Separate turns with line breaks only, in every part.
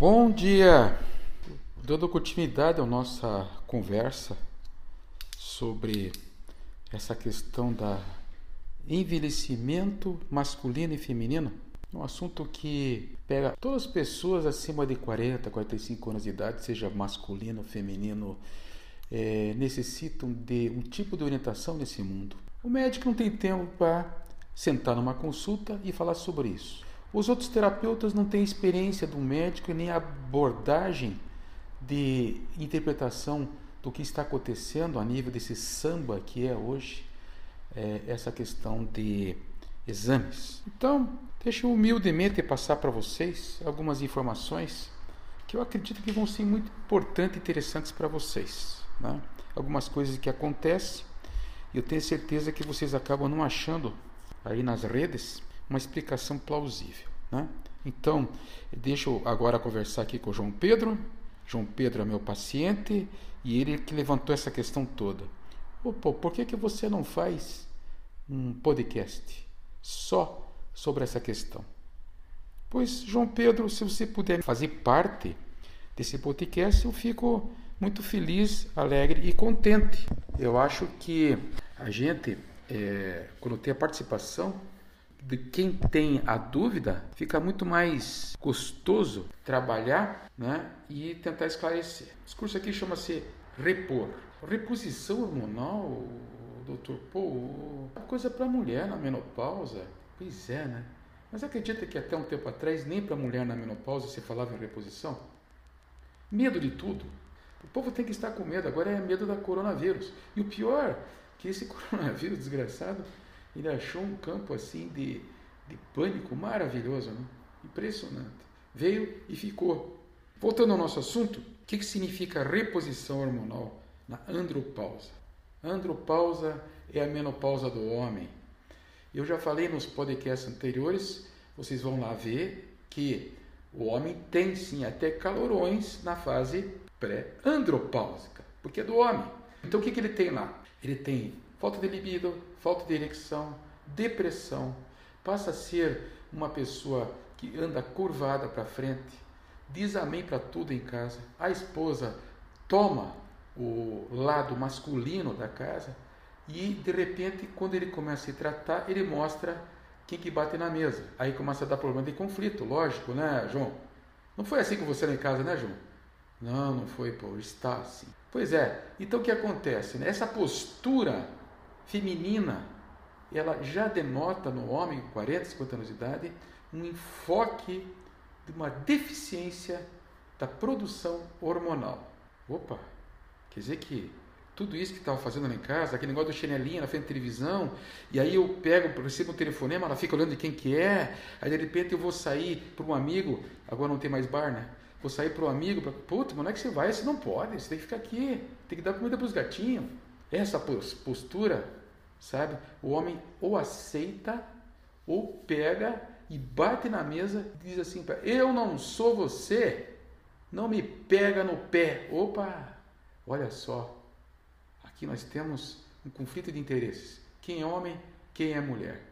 Bom dia! Dando continuidade à nossa conversa sobre essa questão da envelhecimento masculino e feminino, um assunto que pega todas as pessoas acima de 40, 45 anos de idade, seja masculino ou feminino, é, necessitam de um tipo de orientação nesse mundo. O médico não tem tempo para sentar numa consulta e falar sobre isso. Os outros terapeutas não têm experiência do médico e nem abordagem de interpretação do que está acontecendo a nível desse samba que é hoje é, essa questão de exames. Então, deixa eu humildemente passar para vocês algumas informações que eu acredito que vão ser muito importantes e interessantes para vocês. Né? Algumas coisas que acontecem e eu tenho certeza que vocês acabam não achando aí nas redes uma explicação plausível. Né? Então, deixa eu agora conversar aqui com o João Pedro. João Pedro é meu paciente e ele que levantou essa questão toda. Opa, por que, que você não faz um podcast só sobre essa questão? Pois, João Pedro, se você puder fazer parte desse podcast, eu fico muito feliz, alegre e contente. Eu acho que a gente, é, quando tem a participação de quem tem a dúvida, fica muito mais gostoso trabalhar né, e tentar esclarecer. Esse curso aqui chama-se Repor. Reposição hormonal, doutor, pô, é coisa para mulher na menopausa. Pois é, né? Mas acredita que até um tempo atrás nem para mulher na menopausa se falava em reposição? Medo de tudo. O povo tem que estar com medo, agora é medo da coronavírus. E o pior, que esse coronavírus desgraçado ele achou um campo assim de, de pânico maravilhoso, né? impressionante. Veio e ficou. Voltando ao nosso assunto, o que, que significa reposição hormonal na andropausa? andropausa é a menopausa do homem. Eu já falei nos podcasts anteriores, vocês vão lá ver que o homem tem sim até calorões na fase pré-andropáusica, porque é do homem. Então o que, que ele tem lá? Ele tem falta de libido, falta de ereção, depressão, passa a ser uma pessoa que anda curvada para frente, diz amém para tudo em casa. A esposa toma o lado masculino da casa e de repente, quando ele começa a se tratar, ele mostra quem que bate na mesa. Aí começa a dar problema de conflito, lógico, né, João? Não foi assim com você lá em casa, né, João? Não, não foi, pô, está assim. Pois é, então o que acontece? Né? Essa postura feminina, ela já denota no homem com 40, 50 anos de idade um enfoque de uma deficiência da produção hormonal. Opa, quer dizer que tudo isso que estava fazendo lá em casa, aquele negócio do chinelinho na frente da televisão, e aí eu pego, recebo um telefonema, ela fica olhando de quem que é, aí de repente eu vou sair para um amigo, agora não tem mais bar, né? Vou sair para um amigo, para, puta, mas não é que você vai, você não pode, você tem que ficar aqui, tem que dar comida para os gatinhos. Essa postura, sabe? O homem ou aceita ou pega e bate na mesa e diz assim: Eu não sou você, não me pega no pé. Opa, olha só, aqui nós temos um conflito de interesses: quem é homem, quem é mulher.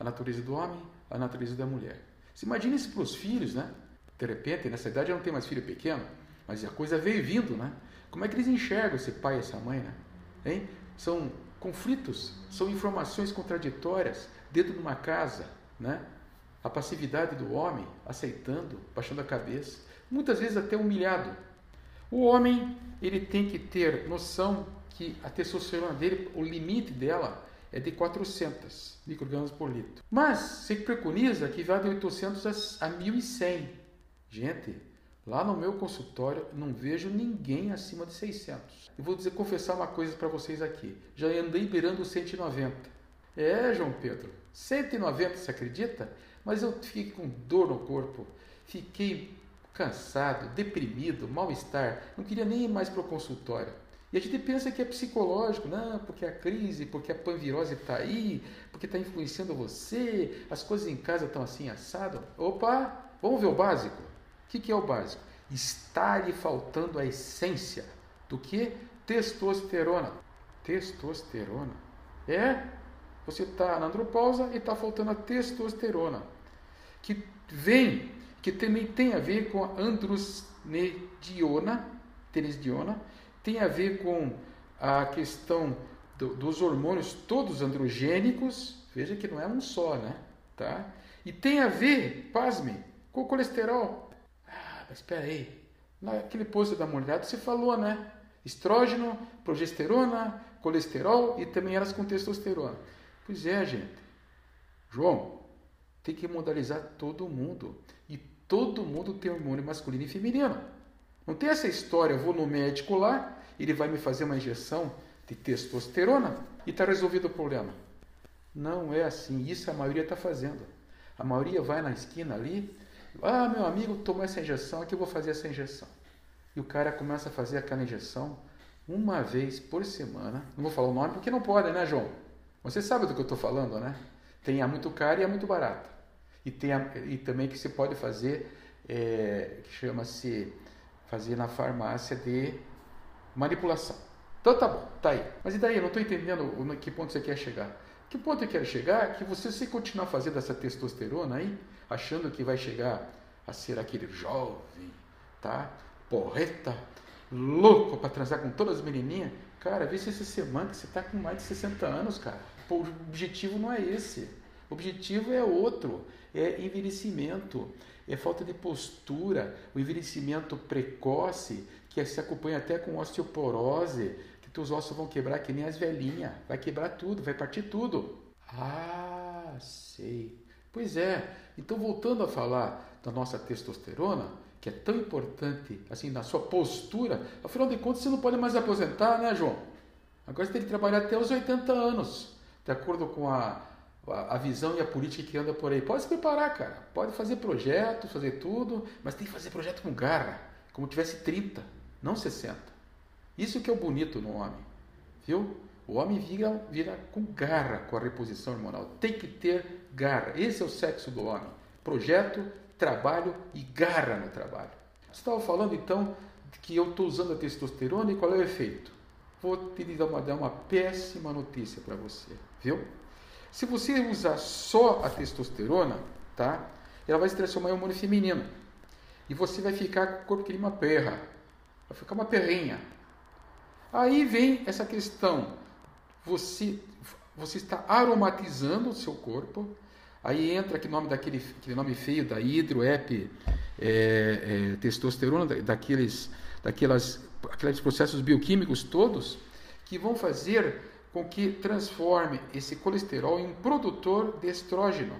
A natureza do homem, a natureza da mulher. Se imagine isso para os filhos, né? De repente, nessa idade já não tem mais filho pequeno, mas a coisa veio vindo, né? Como é que eles enxergam esse pai e essa mãe, né? Hein? São conflitos, são informações contraditórias dentro de uma casa, né? A passividade do homem, aceitando, baixando a cabeça, muitas vezes até humilhado. O homem, ele tem que ter noção que a testosterona dele, o limite dela é de 400 microgramas por litro. Mas se preconiza que vá de 800 a 1100. Gente, Lá no meu consultório não vejo ninguém acima de 600. Eu vou dizer, confessar uma coisa para vocês aqui. Já andei beirando 190. É, João Pedro, 190, você acredita? Mas eu fiquei com dor no corpo. Fiquei cansado, deprimido, mal-estar. Não queria nem ir mais para o consultório. E a gente pensa que é psicológico, não, porque a crise, porque a panvirose está aí, porque está influenciando você, as coisas em casa estão assim assado. Opa, vamos ver o básico. O que, que é o básico? Está lhe faltando a essência do que? Testosterona. Testosterona. É? Você está na andropausa e está faltando a testosterona. Que vem, que também tem a ver com a androsnediona, teresdiona, tem a ver com a questão do, dos hormônios todos androgênicos, veja que não é um só, né? Tá? E tem a ver, pasme, com o colesterol. Mas espera aí, naquele posto da mulher você falou, né? Estrógeno, progesterona, colesterol e também elas com testosterona. Pois é, gente. João, tem que modalizar todo mundo. E todo mundo tem hormônio masculino e feminino. Não tem essa história, eu vou no médico lá, ele vai me fazer uma injeção de testosterona e está resolvido o problema. Não é assim. Isso a maioria está fazendo. A maioria vai na esquina ali, ah, meu amigo tomou essa injeção, aqui eu vou fazer essa injeção. E o cara começa a fazer aquela injeção uma vez por semana. Não vou falar o nome porque não pode, né, João? Você sabe do que eu estou falando, né? Tem a muito cara e a muito barata. E, tem a, e também que você pode fazer, é, que chama-se fazer na farmácia de manipulação. Então tá bom, tá aí. Mas e daí? Eu não estou entendendo que ponto você quer chegar. Que ponto eu quero chegar? Que você se continuar fazendo essa testosterona aí, achando que vai chegar a ser aquele jovem, tá? Porreta, louco para transar com todas as menininhas. Cara, vê se essa semana que você está com mais de 60 anos, cara. o objetivo não é esse. O objetivo é outro, é envelhecimento, é falta de postura, o envelhecimento precoce, que se acompanha até com osteoporose, que teus ossos vão quebrar que nem as velhinhas, vai quebrar tudo, vai partir tudo. Ah, sei. Pois é. Então voltando a falar da nossa testosterona, que é tão importante assim na sua postura, afinal de contas você não pode mais aposentar, né, João? Agora você tem que trabalhar até os 80 anos, de acordo com a, a, visão e a política que anda por aí. Pode se preparar, cara. Pode fazer projetos, fazer tudo, mas tem que fazer projeto com garra, como tivesse 30, não 60. Isso que é o bonito no homem, viu? O homem vira, vira com garra com a reposição hormonal. Tem que ter garra. Esse é o sexo do homem. Projeto, trabalho e garra no trabalho. Você estava falando então que eu estou usando a testosterona e qual é o efeito? Vou te dar uma, dar uma péssima notícia para você, viu? Se você usar só a testosterona, tá? Ela vai se transformar em hormônio feminino. E você vai ficar com o corpo que uma perra. Vai ficar uma perrinha. Aí vem essa questão. Você, você está aromatizando o seu corpo, Aí entra aquele nome daquele aquele nome feio da hidroep é, é, testosterona, daqueles, daquelas, aqueles processos bioquímicos todos que vão fazer com que transforme esse colesterol em um produtor de estrógeno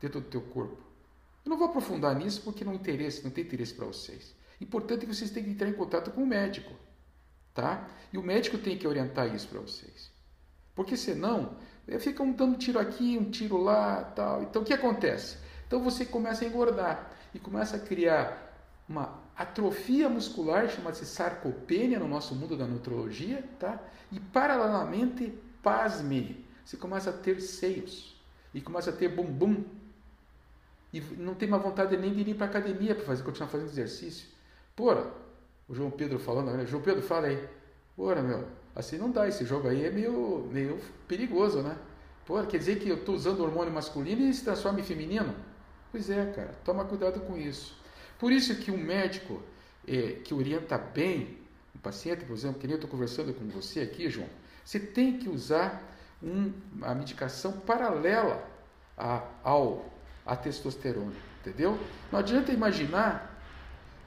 dentro do teu corpo. Eu não vou aprofundar nisso porque não interesse, não tem interesse para vocês. Importante é que vocês tenham que entrar em contato com o médico, tá? E o médico tem que orientar isso para vocês. Porque senão fica um dando tiro aqui, um tiro lá, tal. Então o que acontece? Então você começa a engordar e começa a criar uma atrofia muscular chamada-se sarcopenia no nosso mundo da nutrologia, tá? E paralelamente, pasme, você começa a ter seios e começa a ter bumbum e não tem mais vontade nem de ir para academia para fazer continuar fazendo exercício. Porra, o João Pedro falando, né? João Pedro fala aí. Porra, meu, Assim não dá, esse jogo aí é meio, meio perigoso, né? Pô, quer dizer que eu estou usando hormônio masculino e se transforma em feminino? Pois é, cara, toma cuidado com isso. Por isso que um médico é, que orienta bem um paciente, por exemplo, que nem eu estou conversando com você aqui, João, você tem que usar um, a medicação paralela a, ao, à testosterona, entendeu? Não adianta imaginar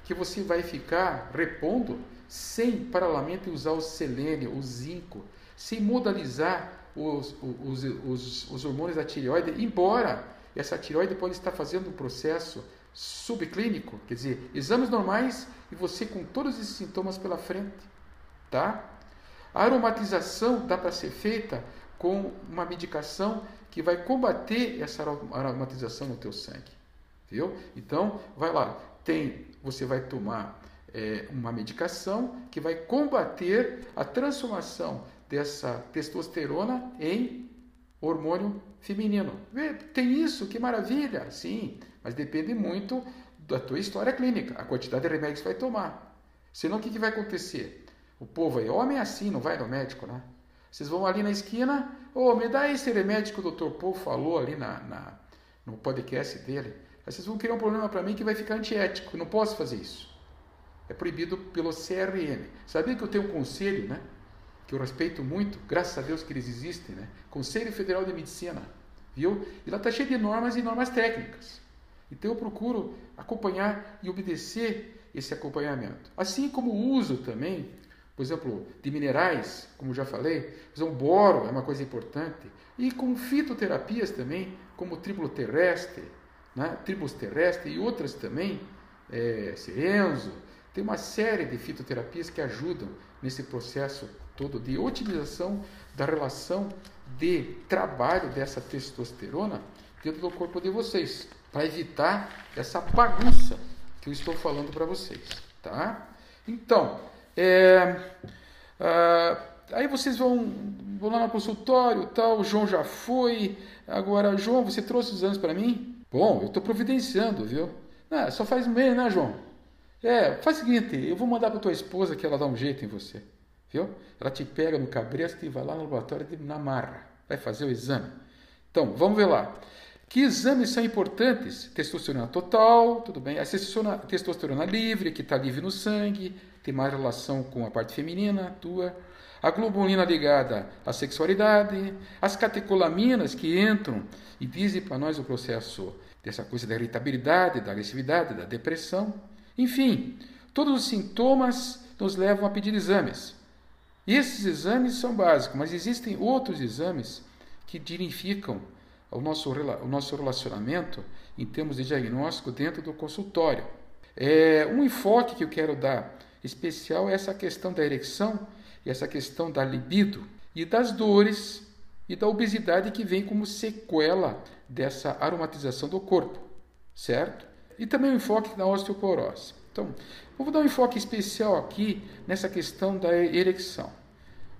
que você vai ficar repondo sem paralelamente usar o selênio, o zinco, sem modalizar os, os, os, os hormônios da tireoide, embora essa tireoide pode estar fazendo um processo subclínico, quer dizer, exames normais e você com todos esses sintomas pela frente, tá? A aromatização dá para ser feita com uma medicação que vai combater essa aromatização no teu sangue, viu? Então, vai lá, tem, você vai tomar é, uma medicação que vai combater a transformação dessa testosterona em hormônio feminino. Tem isso, que maravilha! Sim, mas depende muito da tua história clínica, a quantidade de remédios que vai tomar. Senão o que, que vai acontecer? O povo aí, homem é assim, não vai no médico, né? Vocês vão ali na esquina, ô, oh, me dá esse remédio que o doutor Paul falou ali na, na, no podcast dele. Aí vocês vão criar um problema para mim que vai ficar antiético. Eu não posso fazer isso. É proibido pelo CRM. Sabia que eu tenho um conselho, né? Que eu respeito muito, graças a Deus que eles existem, né? Conselho Federal de Medicina, viu? E lá está cheio de normas e normas técnicas. Então eu procuro acompanhar e obedecer esse acompanhamento. Assim como o uso também, por exemplo, de minerais, como já falei, exemplo, boro é uma coisa importante, e com fitoterapias também, como tribolo terrestre, né? tribos terrestre e outras também, é, serenzo, tem uma série de fitoterapias que ajudam nesse processo todo de otimização da relação de trabalho dessa testosterona dentro do corpo de vocês, para evitar essa bagunça que eu estou falando para vocês, tá? Então, é, ah, aí vocês vão, vão lá no consultório, tal, o João já foi, agora, João, você trouxe os anos para mim? Bom, eu estou providenciando, viu? Ah, só faz mês, né, João? É, faz o seguinte, eu vou mandar para tua esposa que ela dá um jeito em você. Viu? Ela te pega no cabresto e vai lá no laboratório de, na marra. Vai fazer o exame. Então, vamos ver lá. Que exames são importantes? Testosterona total, tudo bem. A testosterona, testosterona livre, que está livre no sangue, tem mais relação com a parte feminina, tua. A globulina ligada à sexualidade. As catecolaminas que entram e dizem para nós o processo dessa coisa da irritabilidade, da agressividade, da depressão. Enfim, todos os sintomas nos levam a pedir exames. E esses exames são básicos, mas existem outros exames que dignificam o nosso, o nosso relacionamento em termos de diagnóstico dentro do consultório. É, um enfoque que eu quero dar especial é essa questão da ereção e essa questão da libido e das dores e da obesidade que vem como sequela dessa aromatização do corpo, certo? e também o enfoque na osteoporose. Então, vou dar um enfoque especial aqui nessa questão da ereção.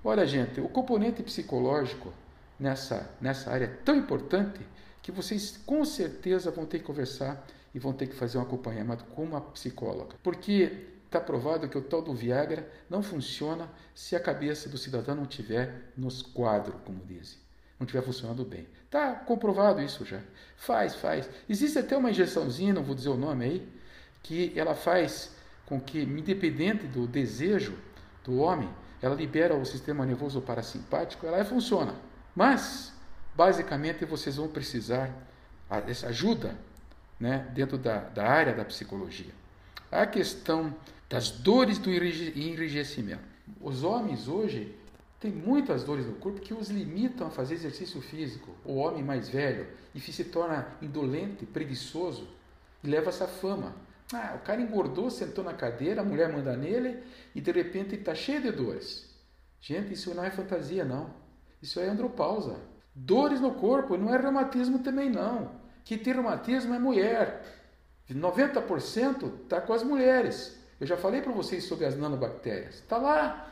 Olha, gente, o componente psicológico nessa, nessa área é tão importante que vocês com certeza vão ter que conversar e vão ter que fazer um acompanhamento com uma psicóloga. Porque está provado que o tal do Viagra não funciona se a cabeça do cidadão não tiver nos quadros, como dizem não estiver funcionando bem. Está comprovado isso já. Faz, faz. Existe até uma injeçãozinha, não vou dizer o nome aí, que ela faz com que, independente do desejo do homem, ela libera o sistema nervoso parasimpático, ela funciona. Mas, basicamente, vocês vão precisar dessa ajuda né, dentro da, da área da psicologia. A questão das dores do enrijecimento. Os homens hoje tem muitas dores no corpo que os limitam a fazer exercício físico. O homem mais velho e se torna indolente, preguiçoso e leva essa fama. Ah, o cara engordou, sentou na cadeira, a mulher manda nele e de repente está cheio de dores. Gente, isso não é fantasia, não. Isso é andropausa. Dores no corpo não é reumatismo também, não. Que tem reumatismo é mulher. 90% está com as mulheres. Eu já falei para vocês sobre as nanobactérias. Está lá.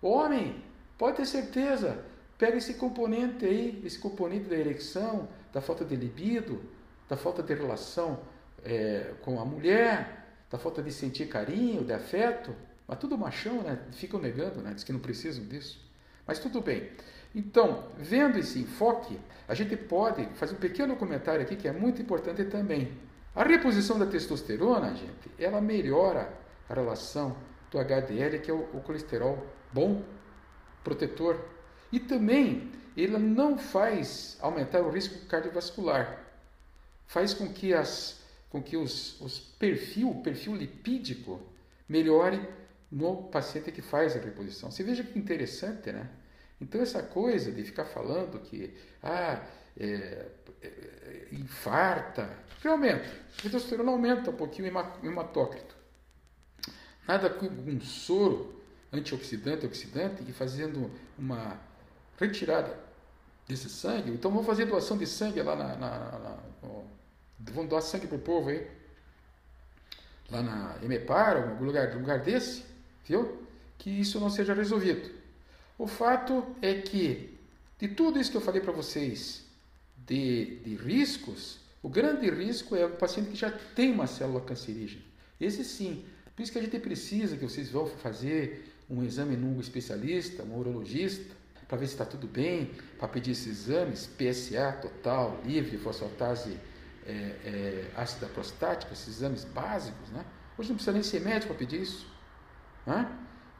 Homem, Pode ter certeza. Pega esse componente aí, esse componente da ereção, da falta de libido, da falta de relação é, com a mulher, da falta de sentir carinho, de afeto. Mas tudo machão, né? Ficam negando, né? Diz que não precisam disso. Mas tudo bem. Então, vendo esse enfoque, a gente pode fazer um pequeno comentário aqui que é muito importante também. A reposição da testosterona, gente, ela melhora a relação do HDL, que é o, o colesterol bom, protetor. E também ele não faz aumentar o risco cardiovascular. Faz com que, as, com que os, os perfil, o perfil lipídico melhore no paciente que faz a reposição. Você veja que interessante, né? Então essa coisa de ficar falando que ah, é, é, infarta, realmente, a testosterona aumenta um pouquinho o hematócrito. Nada com um soro antioxidante, oxidante, e fazendo uma retirada desse sangue. Então vamos fazer doação de sangue lá na. na, na no, vamos doar sangue para o povo aí. Lá na Emepar, algum lugar, lugar desse, viu? Que isso não seja resolvido. O fato é que, de tudo isso que eu falei para vocês, de, de riscos, o grande risco é o paciente que já tem uma célula cancerígena. Esse sim. Por isso que a gente precisa que vocês vão fazer um exame num especialista, um urologista, para ver se está tudo bem, para pedir esses exames, PSA total, livre, fosfatase é, é, ácida prostática, esses exames básicos, né? Hoje não precisa nem ser médico para pedir isso. Né?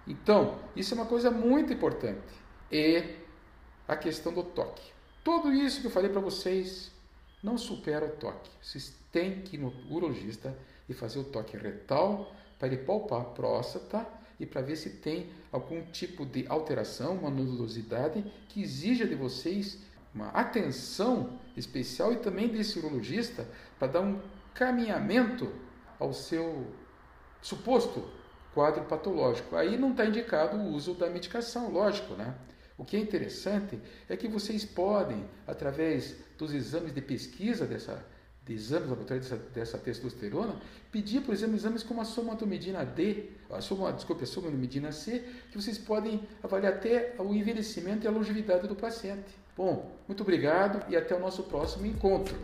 Então, isso é uma coisa muito importante. E a questão do toque. Tudo isso que eu falei para vocês não supera o toque. Vocês têm que ir no urologista e fazer o toque retal para ele palpar a próstata e para ver se tem algum tipo de alteração, uma nodosidade que exija de vocês uma atenção especial e também desse urologista para dar um caminhamento ao seu suposto quadro patológico. Aí não está indicado o uso da medicação, lógico, né? O que é interessante é que vocês podem, através dos exames de pesquisa dessa, de exames laboratórios dessa, dessa testosterona, pedir, por exemplo, exames como a somatomedina D, a soma, desculpe, a somatomedina C, que vocês podem avaliar até o envelhecimento e a longevidade do paciente. Bom, muito obrigado e até o nosso próximo encontro.